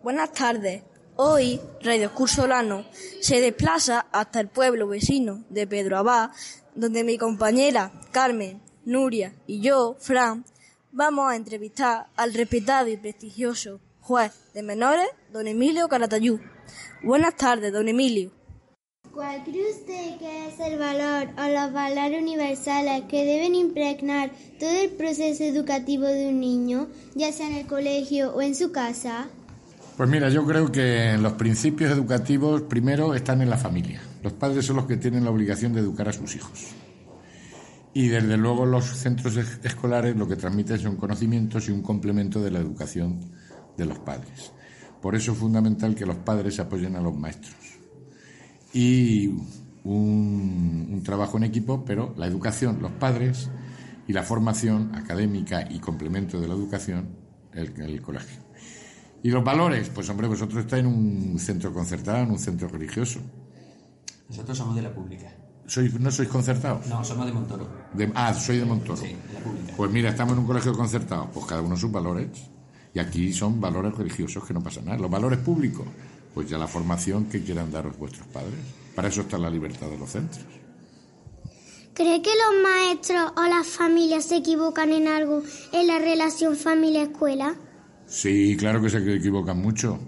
Buenas tardes. Hoy, Radio Cursolano se desplaza hasta el pueblo vecino de Pedro Abad, donde mi compañera Carmen, Nuria y yo, Fran, vamos a entrevistar al respetado y prestigioso juez de menores, don Emilio Caratayú. Buenas tardes, don Emilio. ¿Cuál cree usted que es el valor o los valores universales que deben impregnar todo el proceso educativo de un niño, ya sea en el colegio o en su casa? Pues mira, yo creo que los principios educativos primero están en la familia. Los padres son los que tienen la obligación de educar a sus hijos. Y desde luego los centros escolares lo que transmiten son conocimientos y un complemento de la educación de los padres. Por eso es fundamental que los padres apoyen a los maestros. Y un, un trabajo en equipo, pero la educación, los padres y la formación académica y complemento de la educación, el, el colegio. ¿Y los valores? Pues hombre, vosotros estáis en un centro concertado, en un centro religioso. Nosotros somos de la pública. ¿Sois, ¿No sois concertados? No, somos de Montoro. De- ah, soy de Montoro. Sí, de la pública. Pues mira, estamos en un colegio concertado, pues cada uno sus valores. Y aquí son valores religiosos que no pasa nada. Los valores públicos, pues ya la formación que quieran daros vuestros padres. Para eso está la libertad de los centros. ¿Cree que los maestros o las familias se equivocan en algo en la relación familia-escuela? Sí, claro que se equivocan mucho.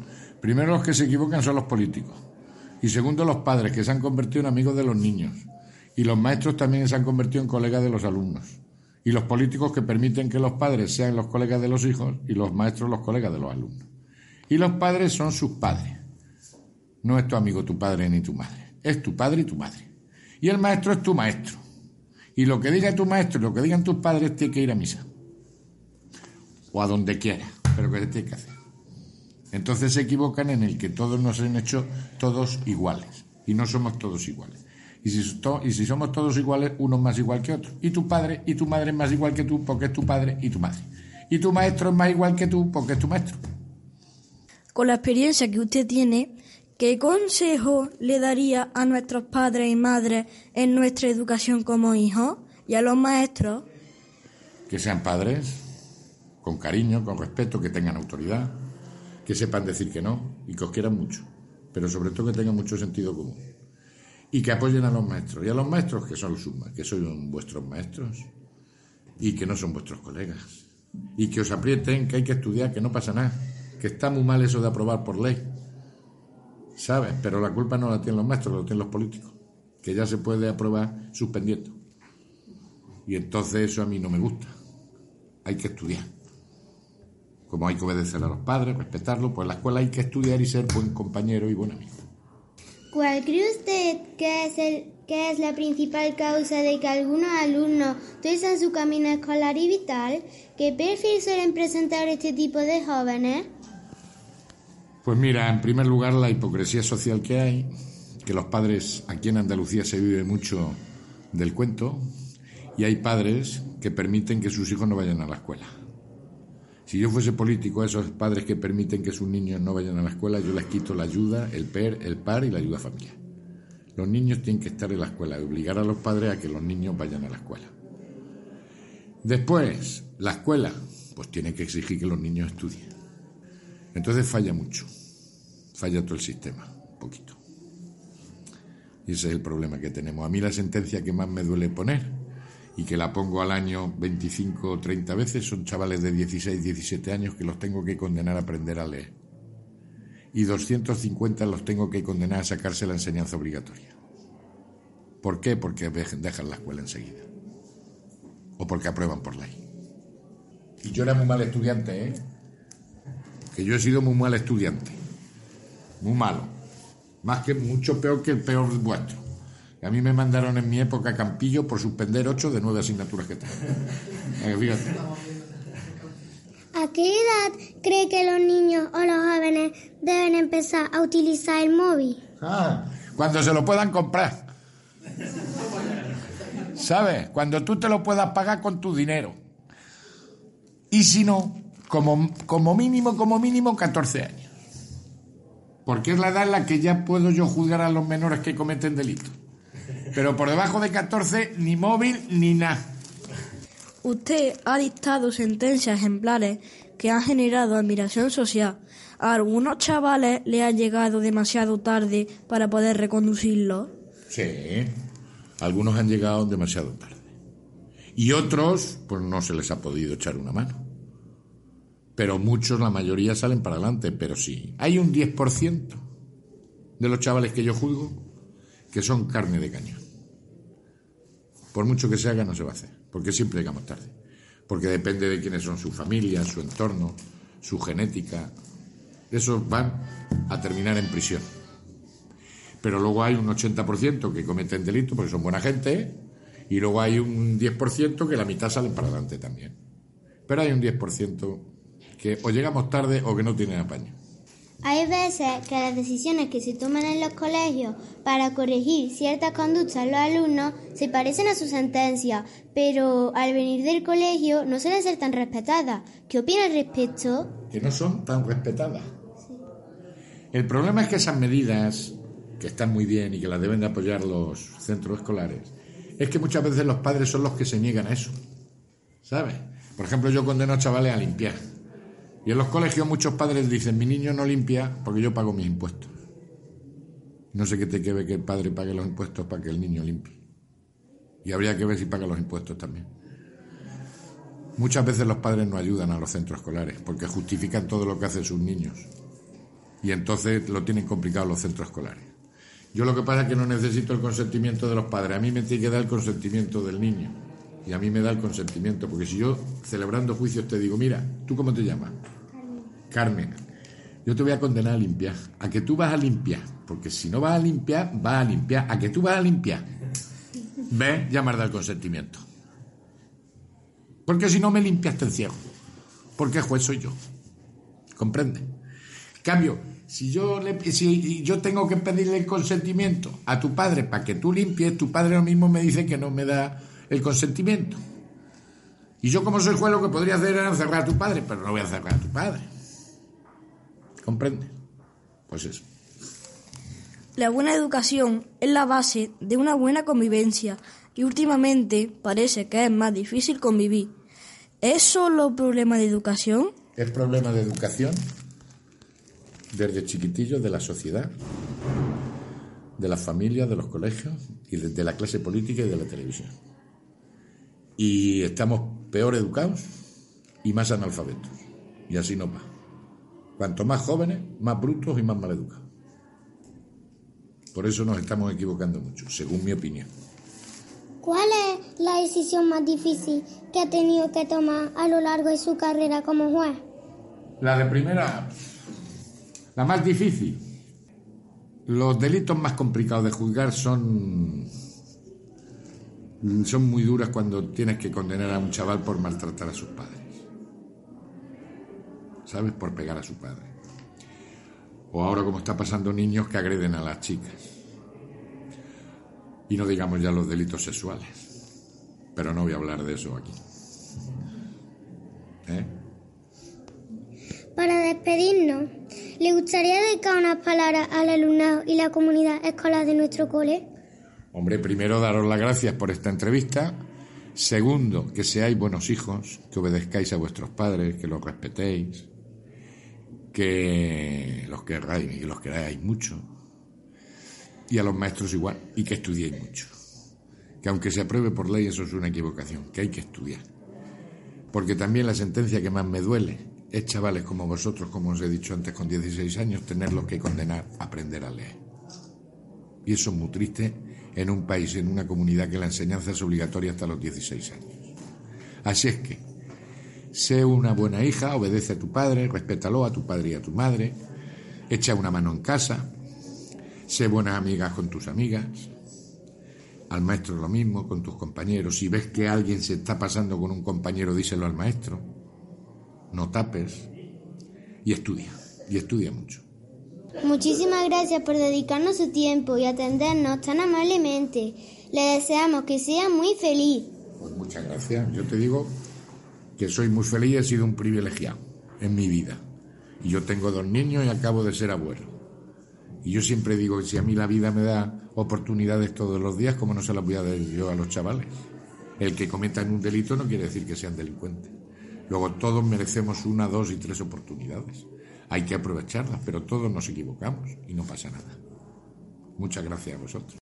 Primero los que se equivocan son los políticos. Y segundo los padres, que se han convertido en amigos de los niños. Y los maestros también se han convertido en colegas de los alumnos. Y los políticos que permiten que los padres sean los colegas de los hijos y los maestros los colegas de los alumnos. Y los padres son sus padres. No es tu amigo tu padre ni tu madre. Es tu padre y tu madre. Y el maestro es tu maestro. Y lo que diga tu maestro lo que digan tus padres tiene que ir a misa o a donde quiera, pero que tiene que hacer. Entonces se equivocan en el que todos nos han hecho todos iguales y no somos todos iguales. Y si, y si somos todos iguales, uno es más igual que otro. Y tu padre y tu madre es más igual que tú porque es tu padre y tu madre. Y tu maestro es más igual que tú porque es tu maestro. Con la experiencia que usted tiene, ¿qué consejo le daría a nuestros padres y madres en nuestra educación como hijos y a los maestros? Que sean padres, con cariño, con respeto, que tengan autoridad, que sepan decir que no y que os quieran mucho, pero sobre todo que tengan mucho sentido común. Y que apoyen a los maestros. Y a los maestros que son sus ma- que son vuestros maestros y que no son vuestros colegas. Y que os aprieten, que hay que estudiar, que no pasa nada. Que está muy mal eso de aprobar por ley. ¿Sabes? Pero la culpa no la tienen los maestros, la tienen los políticos. Que ya se puede aprobar suspendiendo. Y entonces eso a mí no me gusta. Hay que estudiar. Como hay que obedecer a los padres, respetarlo, pues en la escuela hay que estudiar y ser buen compañero y buen amigo. ¿Cuál cree usted que es, el, que es la principal causa de que algunos alumnos tuerzan su camino escolar y vital? ¿Qué perfil suelen presentar este tipo de jóvenes? Pues mira, en primer lugar la hipocresía social que hay, que los padres, aquí en Andalucía se vive mucho del cuento, y hay padres que permiten que sus hijos no vayan a la escuela. Si yo fuese político, a esos padres que permiten que sus niños no vayan a la escuela, yo les quito la ayuda, el PER, el PAR y la ayuda familiar. Los niños tienen que estar en la escuela y obligar a los padres a que los niños vayan a la escuela. Después, la escuela, pues tiene que exigir que los niños estudien. Entonces falla mucho, falla todo el sistema, un poquito. Y ese es el problema que tenemos. A mí la sentencia que más me duele poner, y que la pongo al año 25 o 30 veces, son chavales de 16, 17 años que los tengo que condenar a aprender a leer. Y 250 los tengo que condenar a sacarse la enseñanza obligatoria. ¿Por qué? Porque dej- dejan la escuela enseguida. O porque aprueban por ley. Y yo era muy mal estudiante, ¿eh? Que yo he sido muy mal estudiante, muy malo, más que mucho peor que el peor vuestro. Y a mí me mandaron en mi época a Campillo por suspender ocho de nueve asignaturas que tengo. Fíjate. ¿A qué edad cree que los niños o los jóvenes deben empezar a utilizar el móvil? Ah, cuando se lo puedan comprar. ¿Sabes? Cuando tú te lo puedas pagar con tu dinero. Y si no, como, como mínimo, como mínimo 14 años. Porque es la edad en la que ya puedo yo juzgar a los menores que cometen delitos. Pero por debajo de 14, ni móvil ni nada. Usted ha dictado sentencias ejemplares que han generado admiración social. A algunos chavales le ha llegado demasiado tarde para poder reconducirlos. Sí, algunos han llegado demasiado tarde. Y otros, pues no se les ha podido echar una mano. Pero muchos, la mayoría, salen para adelante. Pero sí, hay un 10% de los chavales que yo juzgo que son carne de cañón. Por mucho que se haga, no se va a hacer. Porque siempre llegamos tarde. Porque depende de quiénes son sus familias, su entorno, su genética. Esos van a terminar en prisión. Pero luego hay un 80% que cometen delito porque son buena gente. Y luego hay un 10% que la mitad salen para adelante también. Pero hay un 10% que o llegamos tarde o que no tienen apaño. Hay veces que las decisiones que se toman en los colegios para corregir ciertas conductas en los alumnos se parecen a su sentencia, pero al venir del colegio no suelen ser tan respetadas. ¿Qué opina al respecto? Que no son tan respetadas. El problema es que esas medidas, que están muy bien y que las deben de apoyar los centros escolares, es que muchas veces los padres son los que se niegan a eso. ¿Sabes? Por ejemplo, yo condeno a chavales a limpiar. Y en los colegios muchos padres dicen, mi niño no limpia porque yo pago mis impuestos. No sé qué te quede que el padre pague los impuestos para que el niño limpie. Y habría que ver si paga los impuestos también. Muchas veces los padres no ayudan a los centros escolares porque justifican todo lo que hacen sus niños. Y entonces lo tienen complicado los centros escolares. Yo lo que pasa es que no necesito el consentimiento de los padres. A mí me tiene que dar el consentimiento del niño. Y a mí me da el consentimiento. Porque si yo, celebrando juicios, te digo, mira, ¿tú cómo te llamas? Carmen. Yo te voy a condenar a limpiar. A que tú vas a limpiar. Porque si no vas a limpiar, vas a limpiar. A que tú vas a limpiar. ¿Ves? Ya me has dado el consentimiento. Porque si no me limpias, te encierro. Porque juez soy yo. ¿Comprende? Cambio, si yo, le, si yo tengo que pedirle el consentimiento a tu padre para que tú limpies, tu padre lo mismo me dice que no me da el consentimiento. Y yo como soy juez lo que podría hacer era encerrar a tu padre, pero no voy a encerrar a tu padre. ¿Comprende? Pues eso. La buena educación es la base de una buena convivencia y últimamente parece que es más difícil convivir. ¿Es solo problema de educación? Es problema de educación desde chiquitillos de la sociedad, de las familias, de los colegios y de la clase política y de la televisión. Y estamos peor educados y más analfabetos. Y así no va. Cuanto más jóvenes, más brutos y más mal educados. Por eso nos estamos equivocando mucho, según mi opinión. ¿Cuál es la decisión más difícil que ha tenido que tomar a lo largo de su carrera como juez? La de primera, la más difícil. Los delitos más complicados de juzgar son son muy duras cuando tienes que condenar a un chaval por maltratar a sus padres. ¿Sabes? Por pegar a su padre. O ahora como está pasando niños que agreden a las chicas. Y no digamos ya los delitos sexuales. Pero no voy a hablar de eso aquí. ¿Eh? Para despedirnos, ¿le gustaría dedicar unas palabras al alumnado y la comunidad escolar de nuestro cole? Hombre, primero daros las gracias por esta entrevista. Segundo, que seáis buenos hijos, que obedezcáis a vuestros padres, que los respetéis, que los queráis y que los queráis mucho. Y a los maestros igual, y que estudiéis mucho. Que aunque se apruebe por ley, eso es una equivocación, que hay que estudiar. Porque también la sentencia que más me duele es chavales como vosotros, como os he dicho antes, con 16 años, tenerlos que condenar a aprender a leer. Y eso es muy triste en un país, en una comunidad que la enseñanza es obligatoria hasta los 16 años. Así es que, sé una buena hija, obedece a tu padre, respétalo a tu padre y a tu madre, echa una mano en casa, sé buenas amigas con tus amigas, al maestro lo mismo, con tus compañeros. Si ves que alguien se está pasando con un compañero, díselo al maestro, no tapes y estudia, y estudia mucho. Muchísimas gracias por dedicarnos su tiempo y atendernos tan amablemente. Le deseamos que sea muy feliz. Pues muchas gracias. Yo te digo que soy muy feliz, he sido un privilegiado en mi vida. Y yo tengo dos niños y acabo de ser abuelo. Y yo siempre digo que si a mí la vida me da oportunidades todos los días, ¿cómo no se las voy a dar yo a los chavales? El que cometan un delito no quiere decir que sean delincuentes. Luego todos merecemos una, dos y tres oportunidades. Hay que aprovecharlas, pero todos nos equivocamos y no pasa nada. Muchas gracias a vosotros.